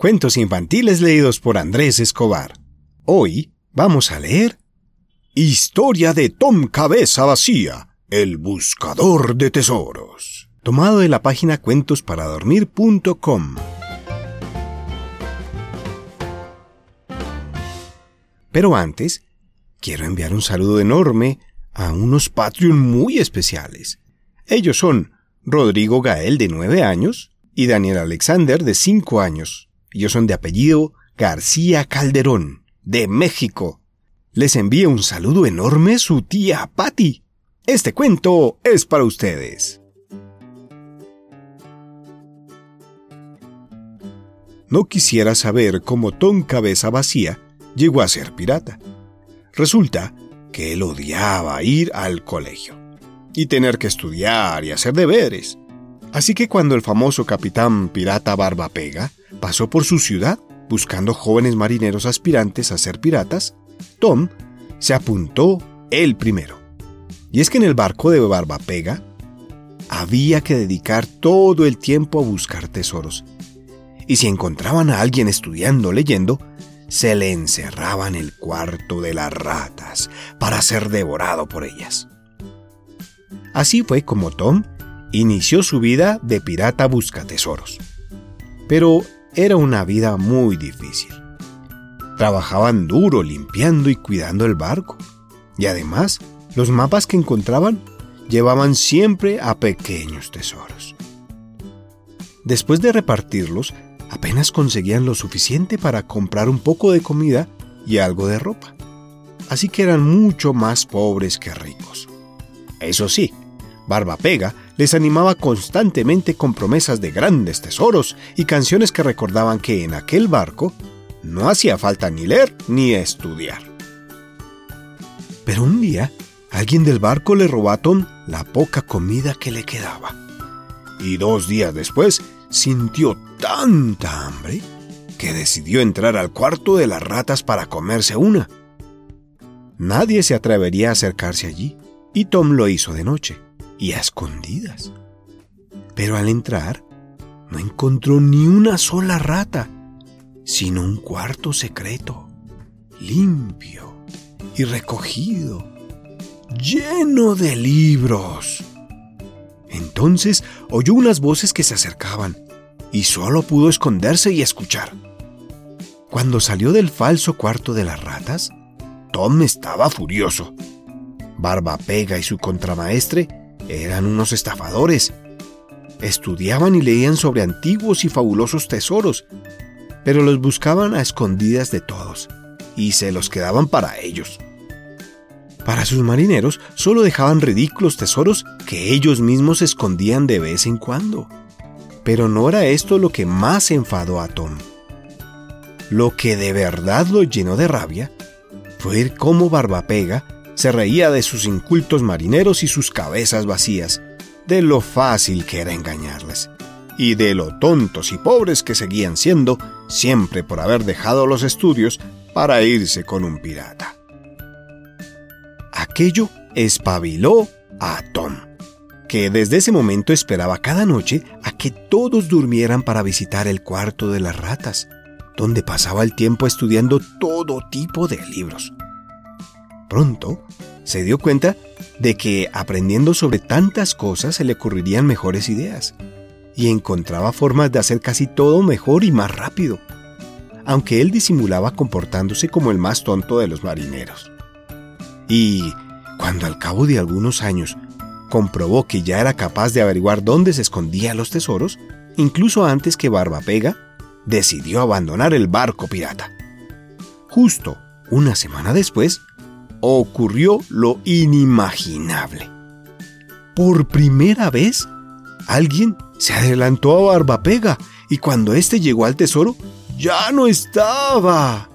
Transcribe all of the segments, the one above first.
Cuentos infantiles leídos por Andrés Escobar. Hoy vamos a leer Historia de Tom Cabeza Vacía, el buscador de tesoros. Tomado de la página cuentosparadormir.com. Pero antes, quiero enviar un saludo enorme a unos Patreon muy especiales. Ellos son Rodrigo Gael, de 9 años, y Daniel Alexander, de 5 años. Ellos son de apellido García Calderón, de México. Les envía un saludo enorme su tía Patty. Este cuento es para ustedes. No quisiera saber cómo Tom Cabeza Vacía llegó a ser pirata. Resulta que él odiaba ir al colegio y tener que estudiar y hacer deberes. Así que cuando el famoso capitán pirata Barba Pega pasó por su ciudad buscando jóvenes marineros aspirantes a ser piratas, Tom se apuntó él primero. Y es que en el barco de Barba Pega había que dedicar todo el tiempo a buscar tesoros. Y si encontraban a alguien estudiando o leyendo, se le encerraba en el cuarto de las ratas para ser devorado por ellas. Así fue como Tom inició su vida de pirata busca tesoros. Pero era una vida muy difícil. Trabajaban duro limpiando y cuidando el barco. Y además, los mapas que encontraban llevaban siempre a pequeños tesoros. Después de repartirlos, apenas conseguían lo suficiente para comprar un poco de comida y algo de ropa. Así que eran mucho más pobres que ricos. Eso sí, Barba Pega les animaba constantemente con promesas de grandes tesoros y canciones que recordaban que en aquel barco no hacía falta ni leer ni estudiar. Pero un día, alguien del barco le robó a Tom la poca comida que le quedaba. Y dos días después sintió tanta hambre que decidió entrar al cuarto de las ratas para comerse una. Nadie se atrevería a acercarse allí, y Tom lo hizo de noche y a escondidas. Pero al entrar, no encontró ni una sola rata, sino un cuarto secreto, limpio y recogido, lleno de libros. Entonces oyó unas voces que se acercaban y solo pudo esconderse y escuchar. Cuando salió del falso cuarto de las ratas, Tom estaba furioso. Barba Pega y su contramaestre eran unos estafadores. Estudiaban y leían sobre antiguos y fabulosos tesoros, pero los buscaban a escondidas de todos y se los quedaban para ellos. Para sus marineros solo dejaban ridículos tesoros que ellos mismos escondían de vez en cuando. Pero no era esto lo que más enfadó a Tom. Lo que de verdad lo llenó de rabia fue cómo Barbapega se reía de sus incultos marineros y sus cabezas vacías, de lo fácil que era engañarles, y de lo tontos y pobres que seguían siendo siempre por haber dejado los estudios para irse con un pirata. Aquello espabiló a Tom, que desde ese momento esperaba cada noche a que todos durmieran para visitar el cuarto de las ratas, donde pasaba el tiempo estudiando todo tipo de libros Pronto se dio cuenta de que aprendiendo sobre tantas cosas se le ocurrirían mejores ideas y encontraba formas de hacer casi todo mejor y más rápido, aunque él disimulaba comportándose como el más tonto de los marineros. Y cuando al cabo de algunos años comprobó que ya era capaz de averiguar dónde se escondían los tesoros, incluso antes que Barba Pega, decidió abandonar el barco pirata. Justo una semana después, ocurrió lo inimaginable. Por primera vez, alguien se adelantó a Barbapega y cuando éste llegó al tesoro, ya no estaba.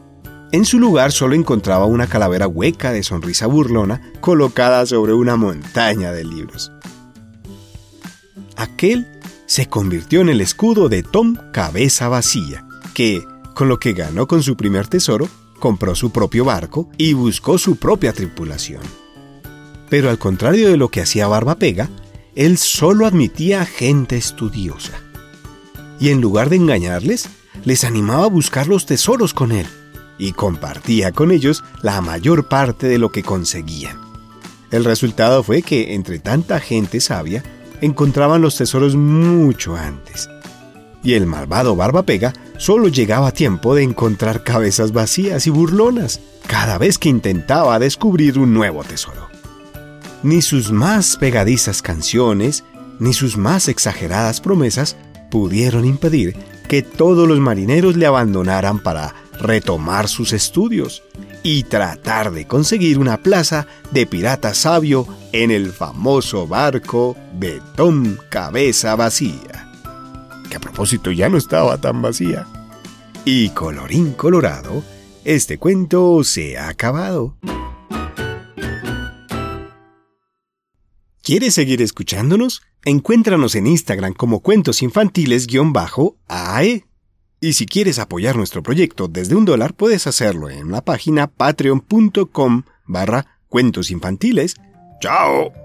En su lugar solo encontraba una calavera hueca de sonrisa burlona colocada sobre una montaña de libros. Aquel se convirtió en el escudo de Tom Cabeza Vacía, que, con lo que ganó con su primer tesoro, compró su propio barco y buscó su propia tripulación. Pero al contrario de lo que hacía Barba Pega, él solo admitía gente estudiosa. Y en lugar de engañarles, les animaba a buscar los tesoros con él y compartía con ellos la mayor parte de lo que conseguían. El resultado fue que entre tanta gente sabia encontraban los tesoros mucho antes. Y el malvado Barbapega solo llegaba a tiempo de encontrar cabezas vacías y burlonas cada vez que intentaba descubrir un nuevo tesoro. Ni sus más pegadizas canciones, ni sus más exageradas promesas pudieron impedir que todos los marineros le abandonaran para retomar sus estudios y tratar de conseguir una plaza de pirata sabio en el famoso barco de Tom Cabeza Vacía, a propósito ya no estaba tan vacía. Y colorín colorado, este cuento se ha acabado. ¿Quieres seguir escuchándonos? Encuéntranos en Instagram como cuentos infantiles-AE. Y si quieres apoyar nuestro proyecto desde un dólar, puedes hacerlo en la página patreon.com barra cuentos infantiles. ¡Chao!